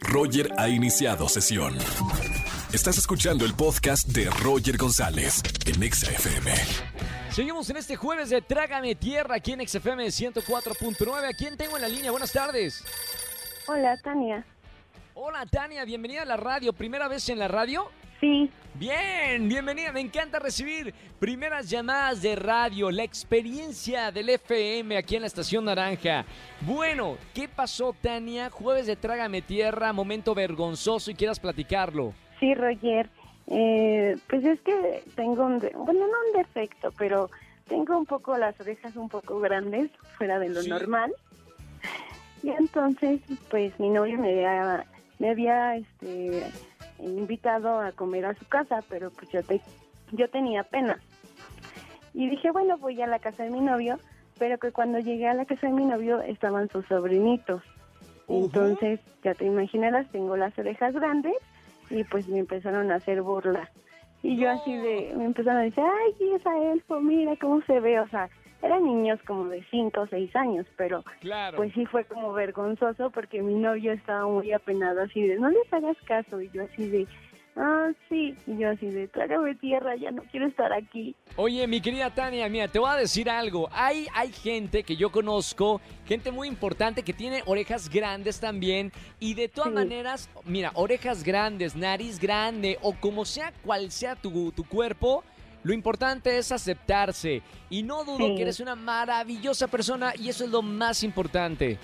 Roger ha iniciado sesión. Estás escuchando el podcast de Roger González en Exa FM. Seguimos en este jueves de Trágame Tierra aquí en XFM 104.9. ¿A quién tengo en la línea? Buenas tardes. Hola, Tania. Hola Tania, bienvenida a la radio. ¿Primera vez en la radio? Sí, Bien, bienvenida. Me encanta recibir primeras llamadas de radio, la experiencia del FM aquí en la Estación Naranja. Bueno, ¿qué pasó Tania? Jueves de Trágame Tierra, momento vergonzoso y quieras platicarlo. sí, Roger. Eh, pues es que tengo un, de- bueno, no un defecto, pero tengo un poco las orejas un poco grandes, fuera de lo Sí. normal. Y entonces, pues mi novio me había, me había este, invitado a comer a su casa, pero pues yo, te, yo tenía pena. Y dije, bueno, voy a la casa de mi novio, pero que cuando llegué a la casa de mi novio estaban sus sobrinitos. Entonces, ya te imaginarás, tengo las orejas grandes y pues me empezaron a hacer burla. Y yo así de, me empezaron a decir, ay, esa elfo, mira cómo se ve. O sea, eran niños como de 5 o 6 años, pero Claro. pues sí fue como vergonzoso porque mi novio estaba muy apenado así de, no les hagas caso. Y yo así de, ah, sí. Y yo así de, trágame tierra, ya no quiero estar aquí. Oye, mi querida Tania, mira, te voy a decir algo. Hay, hay gente que yo conozco, gente muy importante que tiene orejas grandes también. Y de todas Sí. maneras, mira, orejas grandes, nariz grande o como sea cual sea tu, tu cuerpo, lo importante es aceptarse. Y no dudo Sí. que eres una maravillosa persona y eso es lo más importante.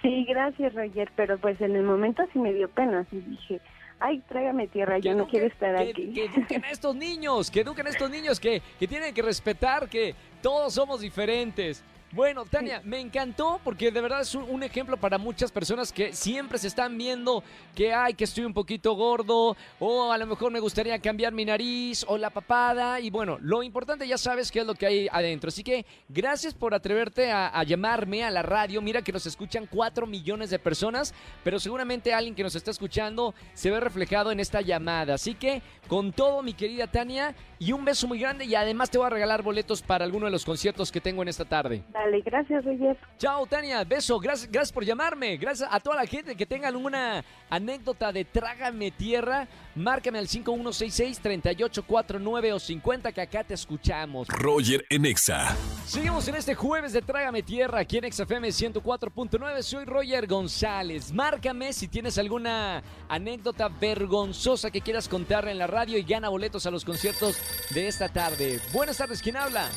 Sí, gracias, Roger, pero pues en el momento sí me dio pena, así dije, ay, trágame tierra, yo no quiero estar que- aquí. Que eduquen a estos niños, que eduquen a estos niños, que, que tienen que respetar que todos somos diferentes. Bueno, Tania, me encantó porque de verdad es un, ejemplo para muchas personas que siempre se están viendo que, ay, que estoy un poquito gordo, o a lo mejor me gustaría cambiar mi nariz, o la papada, y bueno, lo importante ya sabes qué es lo que hay adentro. Así que gracias por atreverte a, a llamarme a la radio. Mira que nos escuchan 4 millones de personas, pero seguramente alguien que nos está escuchando se ve reflejado en esta llamada. Así que con todo, mi querida Tania, y un beso muy grande, y además te voy a regalar boletos para alguno de los conciertos que tengo en esta tarde. Gracias, Roger. Chao, Tania, beso, gracias, gracias por llamarme. Gracias a toda la gente que tenga alguna anécdota de Trágame Tierra. Márcame al 5166-3849 o 50 que acá te escuchamos. Roger en Exa. Seguimos en este jueves de Trágame Tierra aquí en XFM 104.9. Soy Roger González. Márcame si tienes alguna anécdota vergonzosa que quieras contar en la radio y gana boletos a los conciertos de esta tarde. Buenas tardes, ¿quién habla?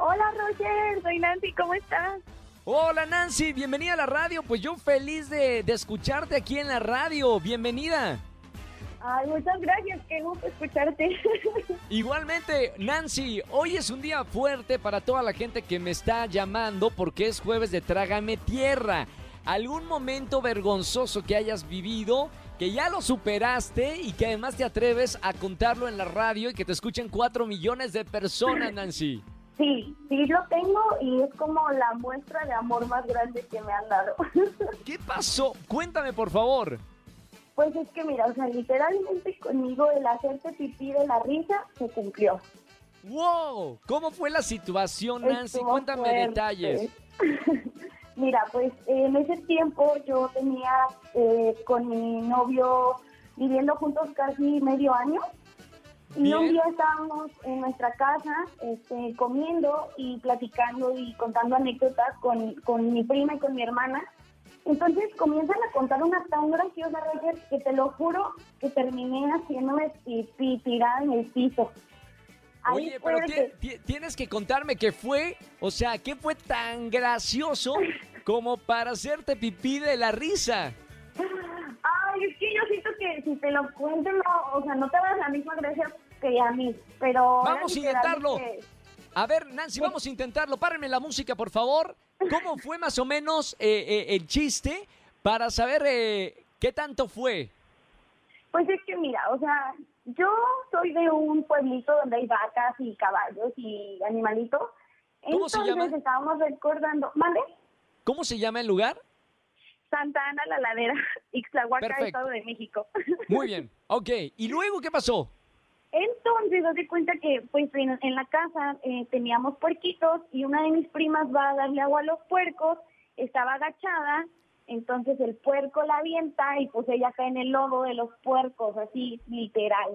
Hola, Roger, soy Nancy, ¿cómo estás? Hola Nancy, bienvenida a la radio. Pues yo feliz de, de escucharte aquí en la radio. Bienvenida. Ay, muchas gracias, qué gusto escucharte. Igualmente, Nancy, hoy es un día fuerte para toda la gente que me está llamando porque es jueves de Trágame Tierra. ¿Algún momento vergonzoso que hayas vivido, que ya lo superaste y que además te atreves a contarlo en la radio y que te escuchen cuatro millones de personas, Nancy? Sí, sí lo tengo y es como la muestra de amor más grande que me han dado. ¿Qué pasó? Cuéntame, por favor. Pues es que mira, o sea, literalmente conmigo el hacerte pipí de la risa se cumplió. ¡Wow! ¿Cómo fue la situación, Nancy? Estuvo Cuéntame fuerte. detalles. Mira, pues en ese tiempo yo tenía eh, con mi novio viviendo juntos casi medio año. Y un Bien. día estábamos en nuestra casa este, comiendo y platicando y contando anécdotas con, con mi prima y con mi hermana. Entonces comienzan a contar una tan graciosa, Roger, que te lo juro que terminé haciéndome pipí tirada en el piso. Ahí Oye, pero que- tienes que contarme qué fue, o sea, qué fue tan gracioso como para hacerte pipí de la risa. Si te lo cuento, no, o sea, no te dar la misma gracia que a mí, pero... Vamos a intentarlo. que- A ver, Nancy, vamos a intentarlo. Párenme la música, por favor. ¿Cómo fue más o menos eh, eh, el chiste para saber eh, qué tanto fue? Pues es que mira, o sea, yo soy de un pueblito donde hay vacas y caballos y animalitos. ¿Cómo se Entonces llama? estábamos recordando, ¿mande? ¿Cómo se llama el lugar? Santa Ana la Ladera, Ixtlahuaca, Perfecto. Estado de México. Muy bien, ok. ¿Y luego qué pasó? Entonces, de cuenta que pues en, en la casa eh, teníamos puerquitos y una de mis primas va a darle agua a los puercos, estaba agachada entonces el puerco la avienta y pues ella cae en el lodo de los puercos, así literal.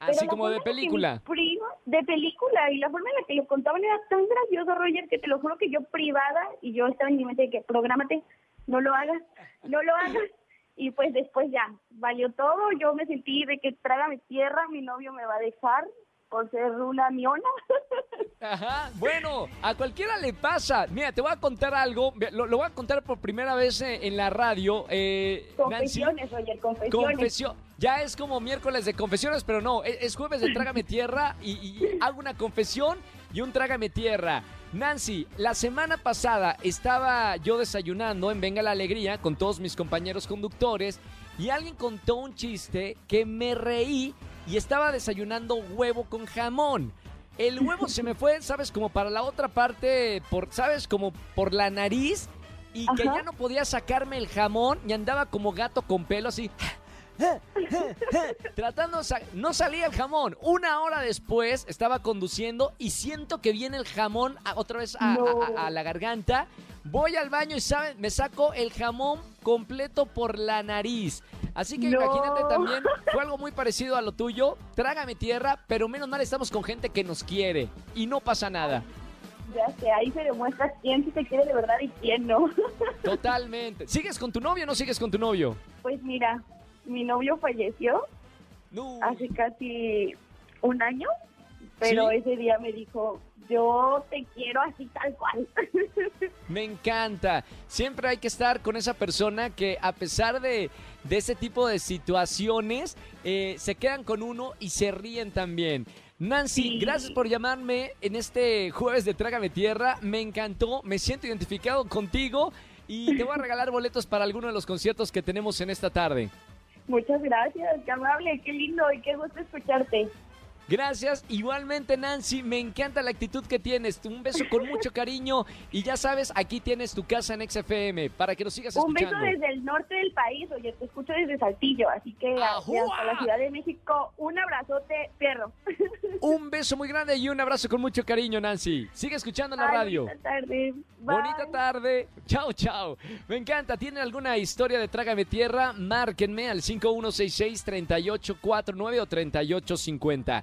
Así Pero como de película. mi primo- de película, y la forma en la que lo contaban era tan gracioso, Roger, que te lo juro que yo privada, y yo estaba en mi mente de que prográmate, no lo hagas, no lo hagas. Y pues después ya, valió todo, yo me sentí de que trágame tierra, mi novio me va a dejar por ser una miona. Ajá, bueno, a cualquiera le pasa. Mira, te voy a contar algo, lo, lo voy a contar por primera vez eh, en la radio. Eh, Nancy. confesiones, Roger, confesiones. Confesión. Ya es como miércoles de confesiones, pero no, es, es jueves de Trágame Tierra y, y hago una confesión y un Trágame Tierra. Nancy, la semana pasada estaba yo desayunando en Venga la Alegría con todos mis compañeros conductores y alguien contó un chiste que me reí y estaba desayunando huevo con jamón. El huevo se me fue, ¿sabes? Como para la otra parte, por, ¿sabes? Como por la nariz y que ya no podía sacarme el jamón y andaba como gato con pelo así. Tratando, de no salía el jamón. Una hora después estaba conduciendo y siento que viene el jamón a- otra vez a, No. a- a- a la garganta. Voy al baño y ¿saben? me saco el jamón completo por la nariz. Así que No. imagínate también, fue algo muy parecido a lo tuyo. Trágame tierra, pero menos mal estamos con gente que nos quiere y no pasa nada. Ya sé, ahí se demuestra quién sí te quiere de verdad y quién no. Totalmente. ¿Sigues con tu novio o no sigues con tu novio? Pues mira, mi novio falleció No. hace casi un año, pero ¿Sí? ese día me dijo, yo te quiero así tal cual. Me encanta. Siempre hay que estar con esa persona que a pesar de, de ese tipo de situaciones, eh, se quedan con uno y se ríen también. Nancy, Sí. gracias por llamarme en este jueves de Trágame Tierra. Me encantó, me siento identificado contigo y te voy a regalar boletos para alguno de los conciertos que tenemos en esta tarde. Muchas gracias, qué amable, qué lindo y qué gusto escucharte. Gracias, igualmente Nancy, me encanta la actitud que tienes. Un beso con mucho cariño y ya sabes, aquí tienes tu casa en XFM para que nos sigas Un beso escuchando. desde el norte del país, oye, te escucho desde Saltillo, así que hasta la Ciudad de México, un abrazote, perro. Un beso muy grande y un abrazo con mucho cariño, Nancy. Sigue escuchando la Ay, radio. Bonita tarde. Bonita Bye. tarde. Chao, chao. Me encanta. ¿Tienen alguna historia de Trágame Tierra? Márquenme al 5166-3849 o 3850.